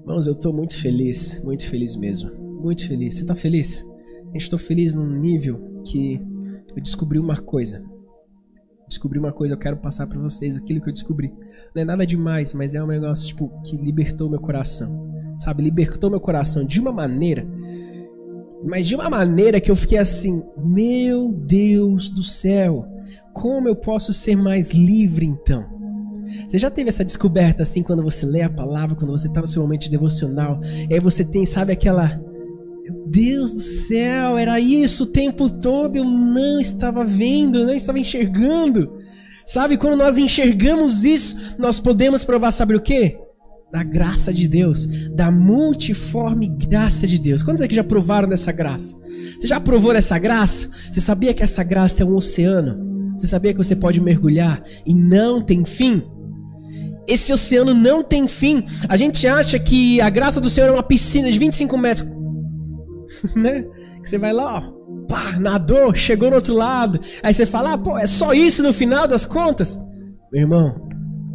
Irmãos, eu tô muito feliz, muito feliz mesmo. Muito feliz. Você tá feliz? Eu estou feliz num nível que eu descobri uma coisa. Descobri uma coisa, eu quero passar para vocês aquilo que eu descobri. Não é nada demais, mas é um negócio tipo que libertou meu coração. Sabe, libertou meu coração de uma maneira, mas de uma maneira que eu fiquei assim: "Meu Deus do céu, como eu posso ser mais livre então?" Você já teve essa descoberta assim quando você lê a palavra, quando você está no seu momento devocional, e aí você tem, sabe, aquela. Meu Deus do céu, era isso o tempo todo, eu não estava vendo, eu não estava enxergando. Sabe, quando nós enxergamos isso, nós podemos provar, sabe o que? Da graça de Deus, da multiforme graça de Deus. Quantos aqui já provaram dessa graça? Você já provou dessa graça? Você sabia que essa graça é um oceano? Você sabia que você pode mergulhar e não tem fim? Esse oceano não tem fim. A gente acha que a graça do Senhor é uma piscina de 25 metros. né? Que você vai lá, ó, pá, nadou, chegou no outro lado. Aí você fala, ah, pô, é só isso no final das contas? Meu irmão,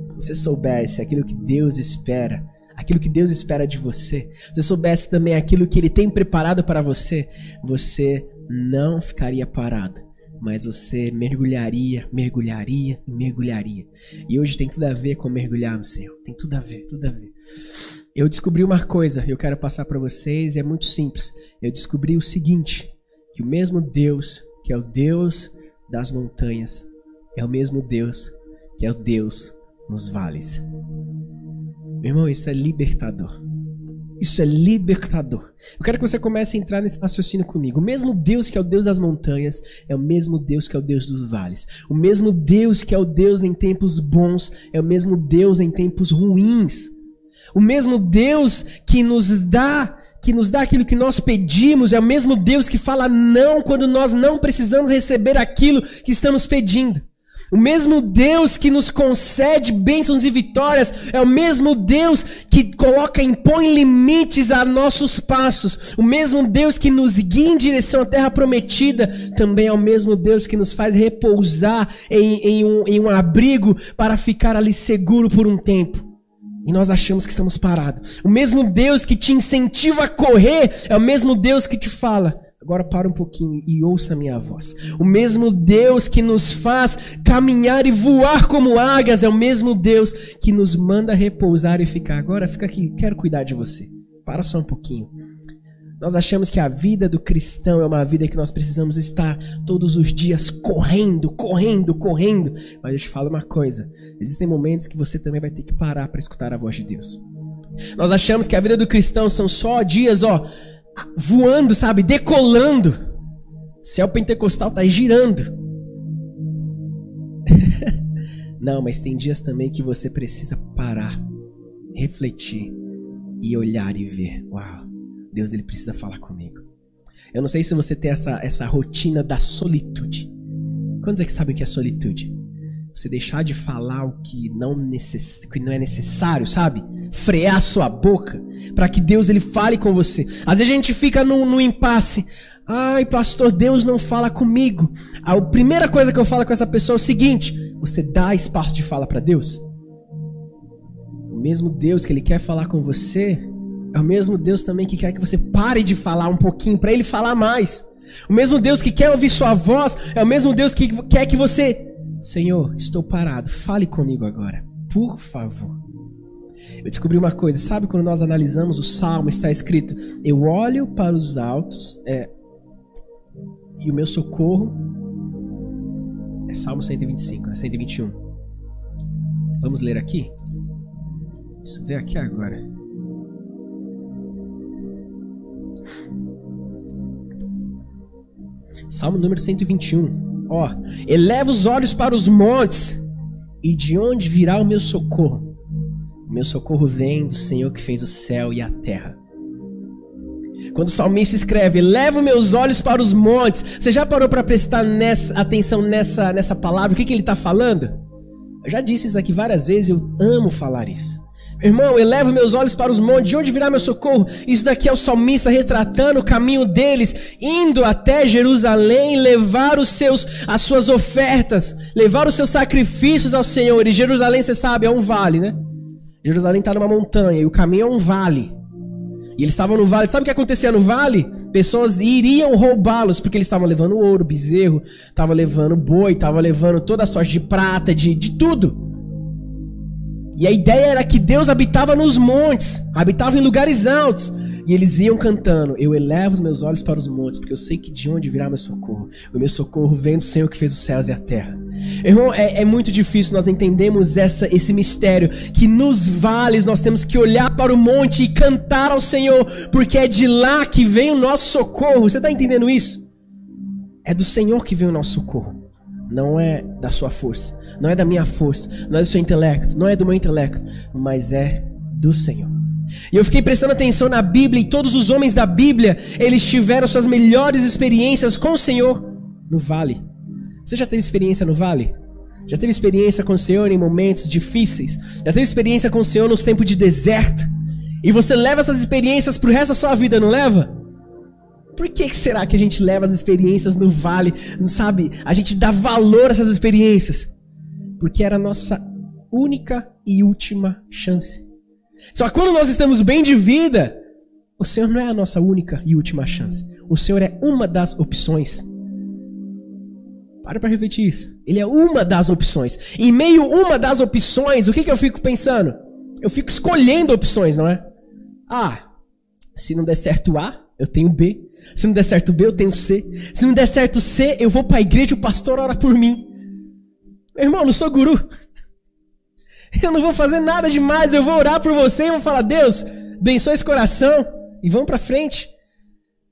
se você soubesse aquilo que Deus espera, aquilo que Deus espera de você, se você soubesse também aquilo que Ele tem preparado para você, você não ficaria parado mas você mergulharia, mergulharia e mergulharia. E hoje tem tudo a ver com mergulhar no Senhor. Tem tudo a ver, tudo a ver. Eu descobri uma coisa, eu quero passar para vocês, é muito simples. Eu descobri o seguinte, que o mesmo Deus, que é o Deus das montanhas, é o mesmo Deus que é o Deus nos vales. Meu irmão, isso é libertador. Isso é libertador. Eu quero que você comece a entrar nesse raciocínio comigo. O mesmo Deus que é o Deus das montanhas é o mesmo Deus que é o Deus dos vales. O mesmo Deus que é o Deus em tempos bons é o mesmo Deus em tempos ruins. O mesmo Deus que nos dá, que nos dá aquilo que nós pedimos, é o mesmo Deus que fala não quando nós não precisamos receber aquilo que estamos pedindo. O mesmo Deus que nos concede bênçãos e vitórias é o mesmo Deus que coloca, impõe limites a nossos passos. O mesmo Deus que nos guia em direção à terra prometida também é o mesmo Deus que nos faz repousar em, em, um, em um abrigo para ficar ali seguro por um tempo. E nós achamos que estamos parados. O mesmo Deus que te incentiva a correr é o mesmo Deus que te fala: Agora para um pouquinho e ouça a minha voz. O mesmo Deus que nos faz caminhar e voar como águias é o mesmo Deus que nos manda repousar e ficar. Agora fica aqui, quero cuidar de você. Para só um pouquinho. Nós achamos que a vida do cristão é uma vida que nós precisamos estar todos os dias correndo, correndo, correndo. Mas eu te falo uma coisa: existem momentos que você também vai ter que parar para escutar a voz de Deus. Nós achamos que a vida do cristão são só dias, ó, voando, sabe? Decolando. Céu pentecostal tá girando. Não, mas tem dias também que você precisa parar, refletir e olhar e ver. Uau, Deus ele precisa falar comigo. Eu não sei se você tem essa, essa rotina da solitude. Quantos é que sabem o que é solitude? Você deixar de falar o que não, necess... que não é necessário, sabe? Frear a sua boca para que Deus ele fale com você. Às vezes a gente fica no, no impasse. Ai, pastor, Deus não fala comigo. A primeira coisa que eu falo com essa pessoa é o seguinte: você dá espaço de fala para Deus? O mesmo Deus que ele quer falar com você é o mesmo Deus também que quer que você pare de falar um pouquinho para ele falar mais. O mesmo Deus que quer ouvir sua voz é o mesmo Deus que quer que você Senhor, estou parado, fale comigo agora, por favor. Eu descobri uma coisa, sabe quando nós analisamos o salmo, está escrito: Eu olho para os altos, é, e o meu socorro é Salmo 125, 121. Vamos ler aqui? Isso vê aqui agora. Salmo número 121. Ó, eleva os olhos para os montes, e de onde virá o meu socorro? O meu socorro vem do Senhor que fez o céu e a terra. Quando o salmista escreve, leva meus olhos para os montes, você já parou para prestar nessa, atenção nessa, nessa palavra? O que, que ele está falando? Eu já disse isso aqui várias vezes, eu amo falar isso. Irmão, elevo meus olhos para os montes, de onde virá meu socorro? Isso daqui é o salmista retratando o caminho deles, indo até Jerusalém, levar os seus, as suas ofertas, levar os seus sacrifícios ao Senhor. E Jerusalém, você sabe, é um vale, né? Jerusalém está numa montanha e o caminho é um vale. E eles estavam no vale. Sabe o que acontecia no vale? Pessoas iriam roubá-los porque eles estavam levando ouro, bezerro, estavam levando boi, estavam levando toda a sorte de prata, de, de tudo. E a ideia era que Deus habitava nos montes, habitava em lugares altos. E eles iam cantando: Eu elevo os meus olhos para os montes, porque eu sei que de onde virá meu socorro. O meu socorro vem do Senhor que fez os céus e a terra. Irmão, é, é muito difícil nós entendemos essa, esse mistério. Que nos vales nós temos que olhar para o monte e cantar ao Senhor, porque é de lá que vem o nosso socorro. Você está entendendo isso? É do Senhor que vem o nosso socorro não é da sua força, não é da minha força, não é do seu intelecto, não é do meu intelecto, mas é do Senhor. E eu fiquei prestando atenção na Bíblia e todos os homens da Bíblia, eles tiveram suas melhores experiências com o Senhor no vale. Você já teve experiência no vale? Já teve experiência com o Senhor em momentos difíceis? Já teve experiência com o Senhor nos tempos de deserto? E você leva essas experiências pro resto da sua vida, não leva? Por que será que a gente leva as experiências no vale, sabe? A gente dá valor a essas experiências? Porque era a nossa única e última chance. Só que quando nós estamos bem de vida, o Senhor não é a nossa única e última chance. O Senhor é uma das opções. Para para refletir isso. Ele é uma das opções. Em meio uma das opções, o que, que eu fico pensando? Eu fico escolhendo opções, não é? Ah, se não der certo A, eu tenho B. Se não der certo B, eu tenho C. Se não der certo C, eu vou para a igreja e o pastor ora por mim. Meu irmão, eu não sou guru. Eu não vou fazer nada demais. Eu vou orar por você e vou falar: Deus, abençoe esse coração e vamos para frente.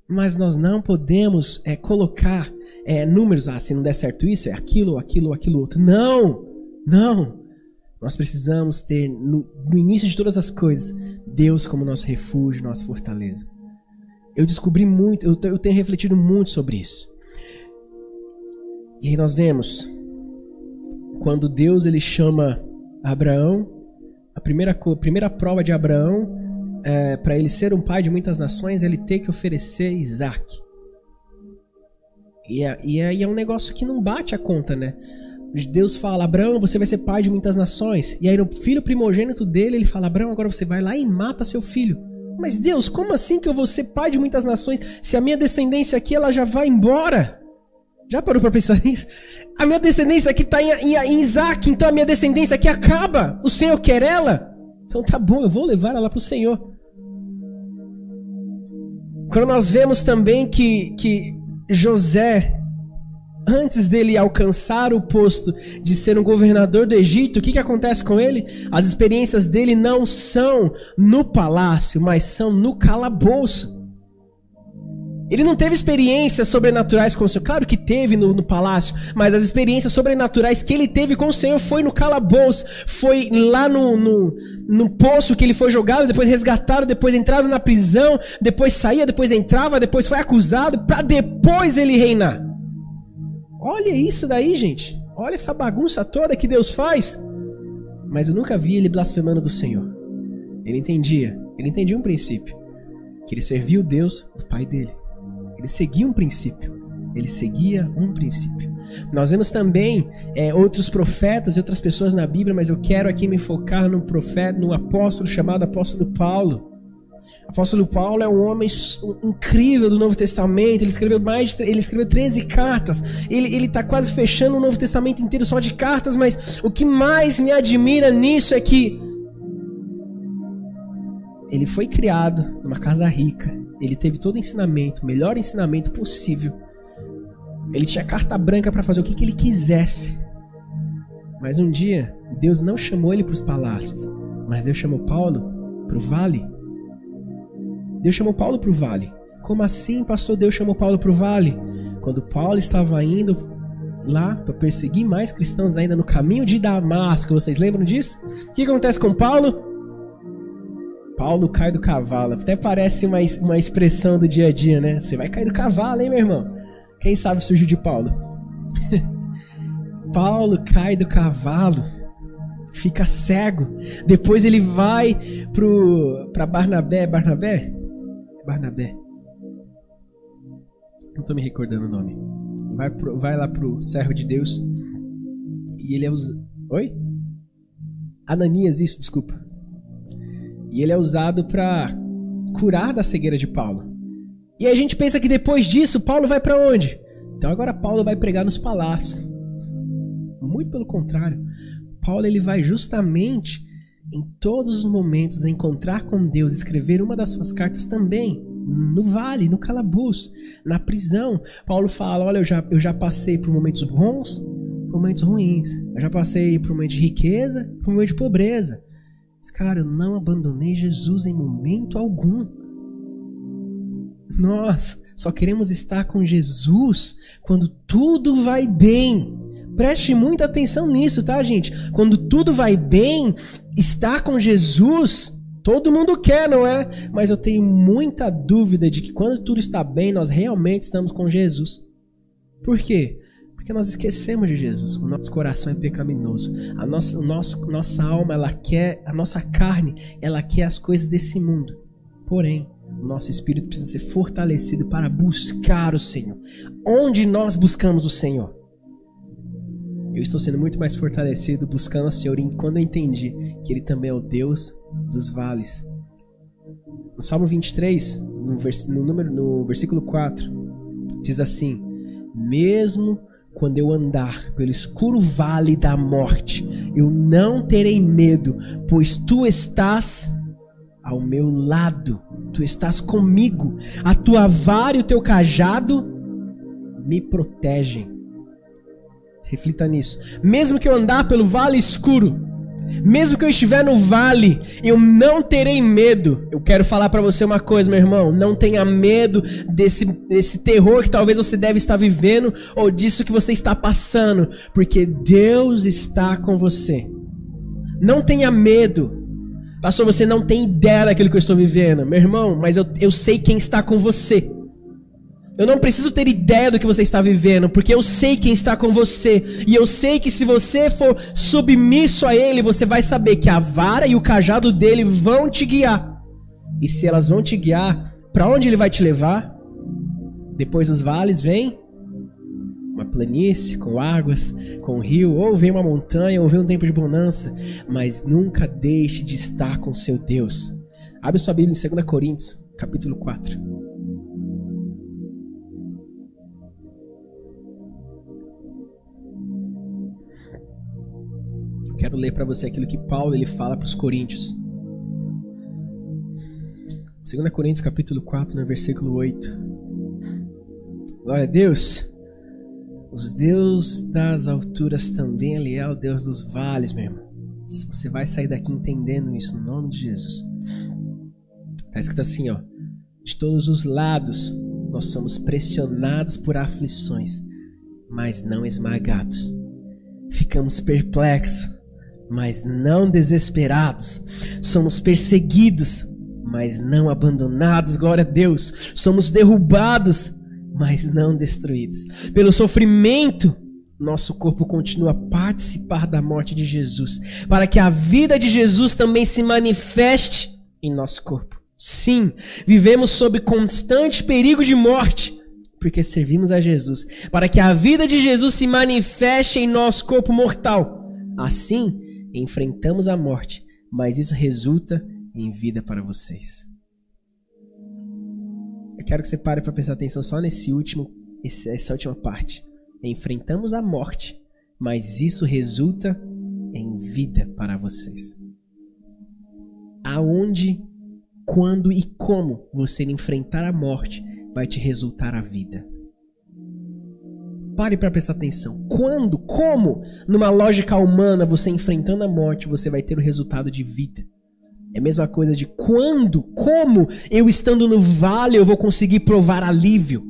Mas nós não podemos é, colocar é, números. Ah, se não der certo isso, é aquilo, aquilo, aquilo outro. Não! Não! Nós precisamos ter, no, no início de todas as coisas, Deus como nosso refúgio, nossa fortaleza eu descobri muito, eu, eu tenho refletido muito sobre isso. E aí nós vemos quando Deus ele chama Abraão, a primeira, a primeira prova de Abraão é, para ele ser um pai de muitas nações, ele ter que oferecer Isaac. E, é, e aí é um negócio que não bate a conta, né? Deus fala, Abraão, você vai ser pai de muitas nações. E aí no filho primogênito dele, ele fala, Abraão, agora você vai lá e mata seu filho. Mas Deus, como assim que eu vou ser pai de muitas nações se a minha descendência aqui ela já vai embora? Já parou para pensar nisso? A minha descendência aqui está em, em, em Isaac, então a minha descendência aqui acaba. O Senhor quer ela? Então tá bom, eu vou levar ela para o Senhor. Quando nós vemos também que, que José antes dele alcançar o posto de ser um governador do Egito, o que, que acontece com ele? As experiências dele não são no palácio, mas são no calabouço. Ele não teve experiências sobrenaturais com o Senhor. Claro que teve no, no, palácio, mas as experiências sobrenaturais que ele teve com o Senhor foi no calabouço, foi lá no, no, no poço que ele foi jogado, depois resgatado, depois entrado na prisão, depois saía, depois entrava, depois foi acusado, para depois ele reinar. Olha isso daí, gente. Olha essa bagunça toda que Deus faz. Mas eu nunca vi ele blasfemando do Senhor. Ele entendia, ele entendia um princípio, que ele servia o Deus do pai dele. Ele seguia um princípio. Ele seguia um princípio. Nós vemos também é, outros profetas e outras pessoas na Bíblia, mas eu quero aqui me focar no profeta, no apóstolo chamado apóstolo Paulo. O apóstolo Paulo é um homem incrível do Novo Testamento. Ele escreveu mais, de, ele escreveu 13 cartas. Ele ele está quase fechando o Novo Testamento inteiro só de cartas, mas o que mais me admira nisso é que ele foi criado numa casa rica. Ele teve todo o ensinamento, o melhor ensinamento possível. Ele tinha carta branca para fazer o que, que ele quisesse. Mas um dia, Deus não chamou ele para os palácios, mas Deus chamou Paulo para o vale Deus chamou Paulo para o vale. Como assim, pastor? Deus chamou Paulo para o vale? Quando Paulo estava indo lá para perseguir mais cristãos ainda no caminho de Damasco, vocês lembram disso? O que acontece com Paulo? Paulo cai do cavalo. Até parece uma, uma expressão do dia a dia, né? Você vai cair do cavalo, hein, meu irmão? Quem sabe surgiu de Paulo? Paulo cai do cavalo. fica cego. Depois ele vai pro para Barnabé, Barnabé? Barnabé. Não tô me recordando o nome. Vai, pro, vai lá pro servo de Deus e ele é os Oi? Ananias, isso, desculpa. E ele é usado para curar da cegueira de Paulo. E a gente pensa que depois disso Paulo vai para onde? Então agora Paulo vai pregar nos palácios. Muito pelo contrário. Paulo ele vai justamente em todos os momentos encontrar com Deus, escrever uma das suas cartas também no vale, no calabouço, na prisão. Paulo fala: Olha, eu já, eu já passei por momentos bons, por momentos ruins. Eu já passei por momentos de riqueza, por momentos de pobreza. Mas, cara, eu não abandonei Jesus em momento algum. Nós só queremos estar com Jesus quando tudo vai bem. Preste muita atenção nisso, tá, gente? Quando tudo vai bem, estar com Jesus, todo mundo quer, não é? Mas eu tenho muita dúvida de que quando tudo está bem, nós realmente estamos com Jesus. Por quê? Porque nós esquecemos de Jesus. O nosso coração é pecaminoso. A nossa, nosso, nossa alma, ela quer, a nossa carne, ela quer as coisas desse mundo. Porém, o nosso espírito precisa ser fortalecido para buscar o Senhor. Onde nós buscamos o Senhor? Eu estou sendo muito mais fortalecido buscando o Senhor quando eu entendi que Ele também é o Deus dos vales. No Salmo 23, no, vers no, número, no versículo 4, diz assim: Mesmo quando eu andar pelo escuro vale da morte, eu não terei medo, pois tu estás ao meu lado, tu estás comigo, a tua vara e o teu cajado me protegem. Reflita nisso. Mesmo que eu andar pelo vale escuro, mesmo que eu estiver no vale, eu não terei medo. Eu quero falar para você uma coisa, meu irmão. Não tenha medo desse, desse terror que talvez você deve estar vivendo ou disso que você está passando, porque Deus está com você. Não tenha medo. Pastor, você não tem ideia daquilo que eu estou vivendo. Meu irmão, mas eu, eu sei quem está com você. Eu não preciso ter ideia do que você está vivendo, porque eu sei quem está com você. E eu sei que se você for submisso a Ele, você vai saber que a vara e o cajado dele vão te guiar. E se elas vão te guiar, para onde Ele vai te levar? Depois dos vales vem uma planície com águas, com um rio, ou vem uma montanha, ou vem um tempo de bonança. Mas nunca deixe de estar com seu Deus. Abre sua Bíblia em 2 Coríntios, capítulo 4. Quero ler para você aquilo que Paulo ele fala para os coríntios. 2 Coríntios capítulo 4, no versículo 8. Glória a Deus. Os Deus das alturas também ele é o Deus dos vales, meu irmão. Você vai sair daqui entendendo isso no nome de Jesus. Tá escrito assim, ó. De todos os lados nós somos pressionados por aflições, mas não esmagados. Ficamos perplexos, mas não desesperados. Somos perseguidos, mas não abandonados. Glória a Deus. Somos derrubados, mas não destruídos. Pelo sofrimento, nosso corpo continua a participar da morte de Jesus, para que a vida de Jesus também se manifeste em nosso corpo. Sim, vivemos sob constante perigo de morte, porque servimos a Jesus, para que a vida de Jesus se manifeste em nosso corpo mortal. Assim, enfrentamos a morte, mas isso resulta em vida para vocês. Eu quero que você pare para prestar atenção só nesse último, essa última parte. Enfrentamos a morte, mas isso resulta em vida para vocês. Aonde, quando e como você enfrentar a morte vai te resultar a vida. Pare para prestar atenção. Quando, como, numa lógica humana, você enfrentando a morte, você vai ter o resultado de vida. É a mesma coisa de quando, como eu estando no vale eu vou conseguir provar alívio.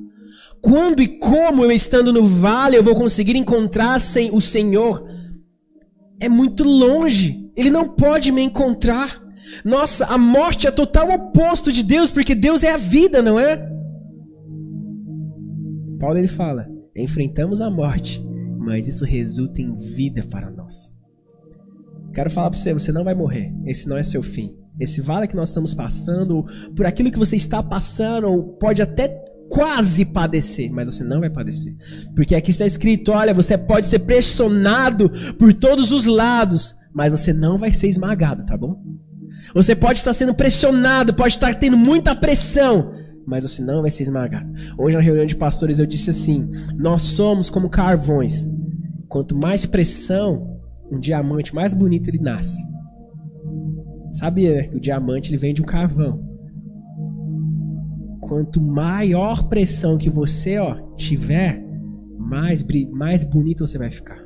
Quando e como eu estando no vale eu vou conseguir encontrar sem o Senhor. É muito longe. Ele não pode me encontrar. Nossa, a morte é total oposto de Deus, porque Deus é a vida, não é? Paulo ele fala: enfrentamos a morte, mas isso resulta em vida para nós. Quero falar para você, você não vai morrer. Esse não é seu fim. Esse vale que nós estamos passando, por aquilo que você está passando, ou pode até quase padecer, mas você não vai padecer. Porque aqui está escrito: olha, você pode ser pressionado por todos os lados, mas você não vai ser esmagado, tá bom? Você pode estar sendo pressionado, pode estar tendo muita pressão, mas você não vai ser esmagado. Hoje na reunião de pastores eu disse assim: nós somos como carvões. Quanto mais pressão, um diamante mais bonito ele nasce. Sabia né, que o diamante ele vem de um carvão. Quanto maior pressão que você ó, tiver, mais, mais bonito você vai ficar.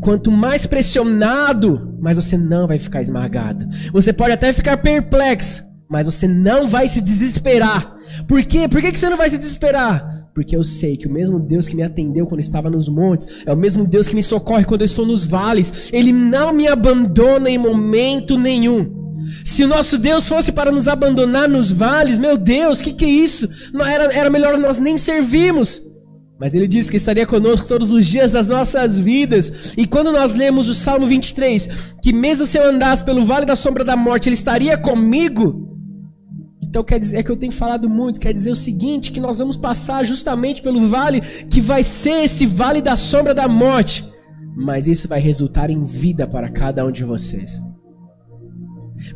Quanto mais pressionado, mais você não vai ficar esmagado. Você pode até ficar perplexo, mas você não vai se desesperar. Por quê? Por que você não vai se desesperar? Porque eu sei que o mesmo Deus que me atendeu quando estava nos montes é o mesmo Deus que me socorre quando eu estou nos vales. Ele não me abandona em momento nenhum. Se o nosso Deus fosse para nos abandonar nos vales, meu Deus, que que é isso? Não era, era melhor nós nem servirmos. Mas ele disse que estaria conosco todos os dias das nossas vidas. E quando nós lemos o Salmo 23, que mesmo se eu andasse pelo vale da sombra da morte, ele estaria comigo. Então quer dizer é que eu tenho falado muito, quer dizer o seguinte, que nós vamos passar justamente pelo vale que vai ser esse vale da sombra da morte. Mas isso vai resultar em vida para cada um de vocês.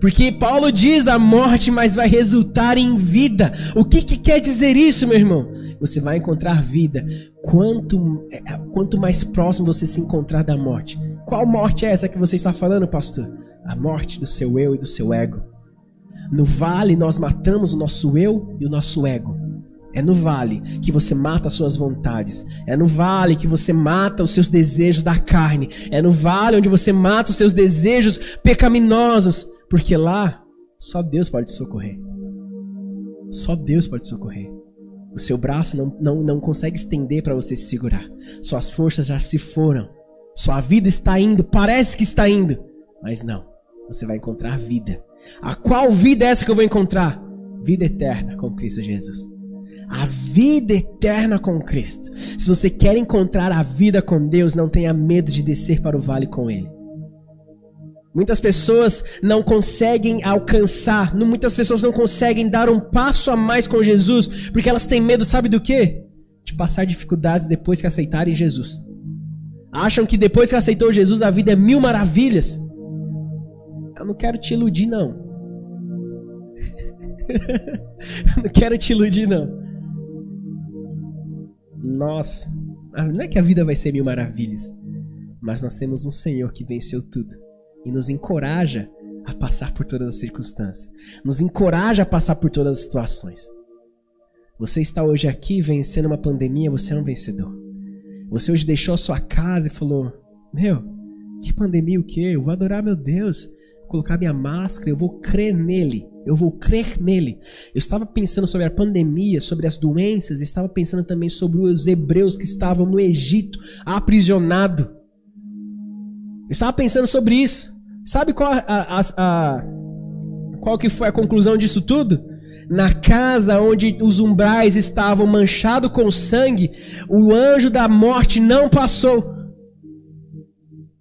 Porque Paulo diz a morte, mas vai resultar em vida. O que, que quer dizer isso, meu irmão? Você vai encontrar vida quanto, é, quanto mais próximo você se encontrar da morte. Qual morte é essa que você está falando, pastor? A morte do seu eu e do seu ego. No vale nós matamos o nosso eu e o nosso ego. É no vale que você mata as suas vontades. É no vale que você mata os seus desejos da carne. É no vale onde você mata os seus desejos pecaminosos. Porque lá, só Deus pode te socorrer. Só Deus pode te socorrer. O seu braço não, não, não consegue estender para você se segurar. Suas forças já se foram. Sua vida está indo, parece que está indo. Mas não. Você vai encontrar vida. A qual vida é essa que eu vou encontrar? Vida eterna com Cristo Jesus. A vida eterna com Cristo. Se você quer encontrar a vida com Deus, não tenha medo de descer para o vale com Ele. Muitas pessoas não conseguem alcançar, muitas pessoas não conseguem dar um passo a mais com Jesus, porque elas têm medo, sabe do quê? De passar dificuldades depois que aceitarem Jesus. Acham que depois que aceitou Jesus a vida é mil maravilhas. Eu não quero te iludir, não. Eu não quero te iludir, não. Nossa, não é que a vida vai ser mil maravilhas, mas nós temos um Senhor que venceu tudo e nos encoraja a passar por todas as circunstâncias, nos encoraja a passar por todas as situações. Você está hoje aqui vencendo uma pandemia, você é um vencedor. Você hoje deixou a sua casa e falou: Meu, que pandemia o quê? Eu vou adorar meu Deus, colocar minha máscara, eu vou crer nele. Eu vou crer nele. Eu estava pensando sobre a pandemia, sobre as doenças, estava pensando também sobre os hebreus que estavam no Egito, aprisionados estava pensando sobre isso. Sabe qual, a, a, a, qual que foi a conclusão disso tudo? Na casa onde os umbrais estavam manchados com sangue, o anjo da morte não passou.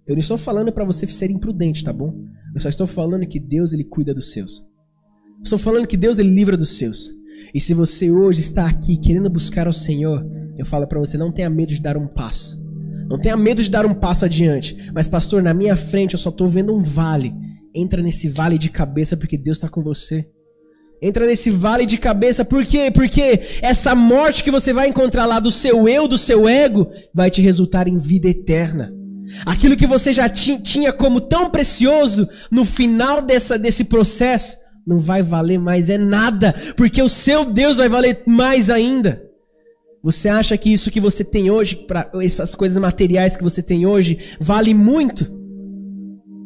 Eu não estou falando para você ser imprudente, tá bom? Eu só estou falando que Deus ele cuida dos seus. Estou falando que Deus ele livra dos seus. E se você hoje está aqui querendo buscar ao Senhor, eu falo para você não tenha medo de dar um passo. Não tenha medo de dar um passo adiante. Mas, pastor, na minha frente eu só estou vendo um vale. Entra nesse vale de cabeça porque Deus está com você. Entra nesse vale de cabeça, por quê? Porque essa morte que você vai encontrar lá do seu eu, do seu ego, vai te resultar em vida eterna. Aquilo que você já tinha como tão precioso, no final dessa, desse processo, não vai valer mais é nada, porque o seu Deus vai valer mais ainda. Você acha que isso que você tem hoje, para essas coisas materiais que você tem hoje, vale muito?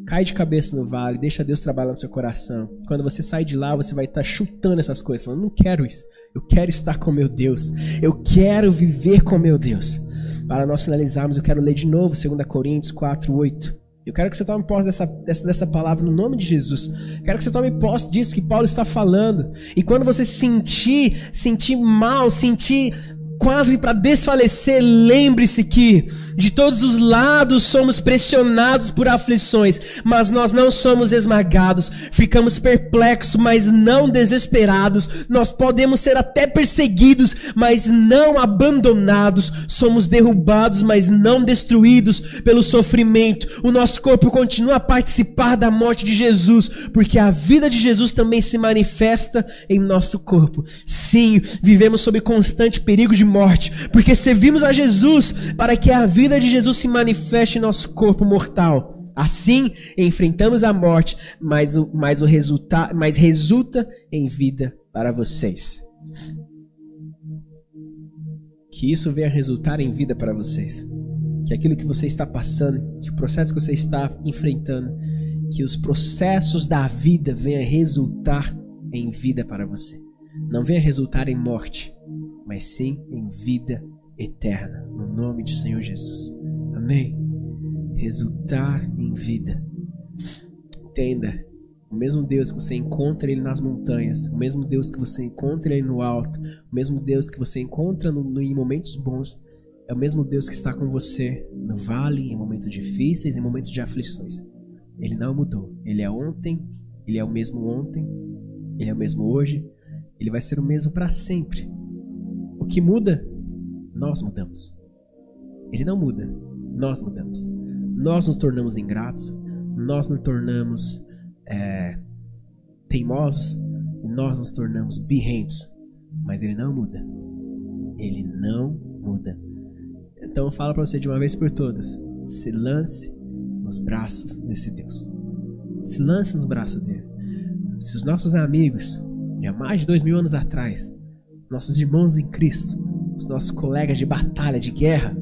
Cai de cabeça no vale, deixa Deus trabalhar no seu coração. Quando você sai de lá, você vai estar tá chutando essas coisas, falando: não quero isso. Eu quero estar com meu Deus. Eu quero viver com meu Deus. Para nós finalizarmos, eu quero ler de novo 2 Coríntios 4, 8. Eu quero que você tome posse dessa, dessa, dessa palavra no nome de Jesus. Eu quero que você tome posse disso que Paulo está falando. E quando você sentir, sentir mal, sentir quase para desfalecer, lembre-se que de todos os lados somos pressionados por aflições, mas nós não somos esmagados. Ficamos perplexos, mas não desesperados. Nós podemos ser até perseguidos, mas não abandonados. Somos derrubados, mas não destruídos pelo sofrimento. O nosso corpo continua a participar da morte de Jesus, porque a vida de Jesus também se manifesta em nosso corpo. Sim, vivemos sob constante perigo de morte, porque servimos a Jesus para que a vida de Jesus se manifeste em nosso corpo mortal. Assim, enfrentamos a morte, mas, o, mas, o resulta, mas resulta em vida para vocês. Que isso venha resultar em vida para vocês. Que aquilo que você está passando, que o processo que você está enfrentando, que os processos da vida venham resultar em vida para você. Não venha resultar em morte, mas sim em vida eterna, no nome de Senhor Jesus. Amém. Resultar em vida. Entenda, o mesmo Deus que você encontra ele nas montanhas, o mesmo Deus que você encontra ele no alto, o mesmo Deus que você encontra no, no, em momentos bons, é o mesmo Deus que está com você no vale, em momentos difíceis, em momentos de aflições. Ele não mudou. Ele é ontem, ele é o mesmo ontem, ele é o mesmo hoje, ele vai ser o mesmo para sempre. Que muda nós mudamos. Ele não muda, nós mudamos. Nós nos tornamos ingratos, nós nos tornamos é, teimosos, nós nos tornamos birrentos. Mas ele não muda. Ele não muda. Então eu falo para você de uma vez por todas: se lance nos braços desse Deus. Se lance nos braços dele. Se os nossos amigos, de há mais de dois mil anos atrás, nossos irmãos em Cristo, os nossos colegas de batalha, de guerra,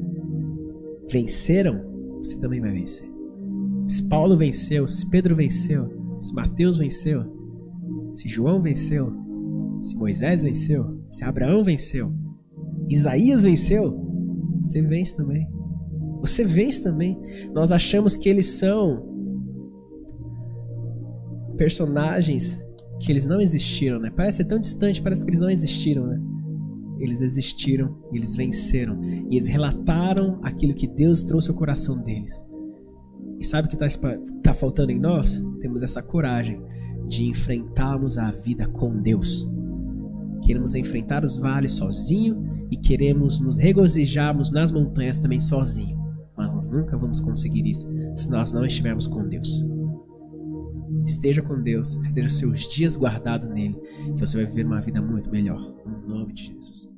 venceram, você também vai vencer. Se Paulo venceu, se Pedro venceu, se Mateus venceu, se João venceu, se Moisés venceu, se Abraão venceu, Isaías venceu, você vence também. Você vence também. Nós achamos que eles são personagens que eles não existiram, né? Parece tão distante, parece que eles não existiram, né? eles existiram, eles venceram, e eles relataram aquilo que Deus trouxe ao coração deles. E sabe o que está tá faltando em nós? Temos essa coragem de enfrentarmos a vida com Deus. Queremos enfrentar os vales sozinho e queremos nos regozijarmos nas montanhas também sozinho. Mas nós nunca vamos conseguir isso se nós não estivermos com Deus. Esteja com Deus, esteja seus dias guardados nele, que você vai viver uma vida muito melhor. No nome de Jesus.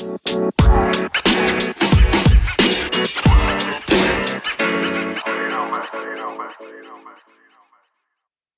You